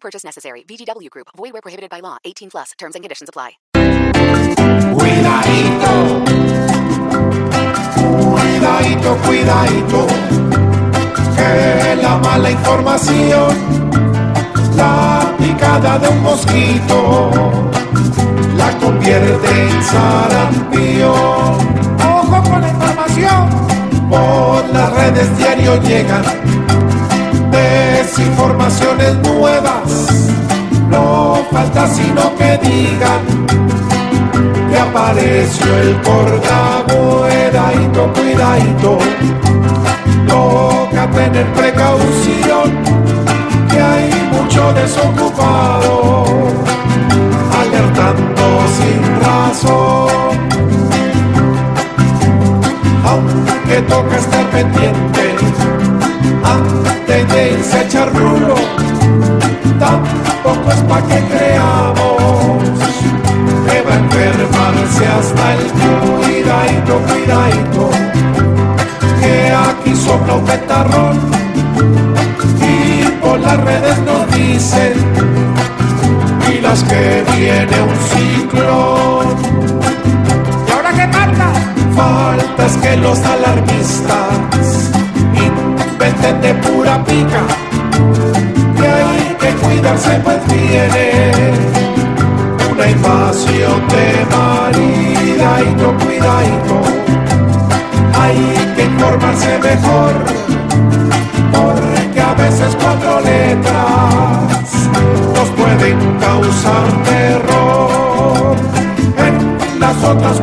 Purchase necessary. VGW Group. Void where prohibited by law. 18 plus. Terms and conditions apply. Cuidadito, cuidadito, cuidadito, que la mala información, la picada de un mosquito, la convierte en sarampión. Ojo con la información, por las redes diario llegan desinformaciones nuevas, falta sino que digan que apareció el cuidadito, cuidadito, toca tener precaución, que hay mucho desocupado, alertando sin razón. Aunque toca estar pendiente, antes de irse a tampoco es pa' que creamos que va a enfermarse hasta el cuidadito, cuidadito, que aquí sopla un petarrón y por las redes nos dicen y las que viene un ciclón. ¿Y ahora qué falta? Falta es que los alarmistas inventen de pura pica que hay que cuidarse pues viene una invasión de maridadito, cuidadito. Hay que informarse mejor, porque a veces cuatro letras nos pueden causar terror. En las otras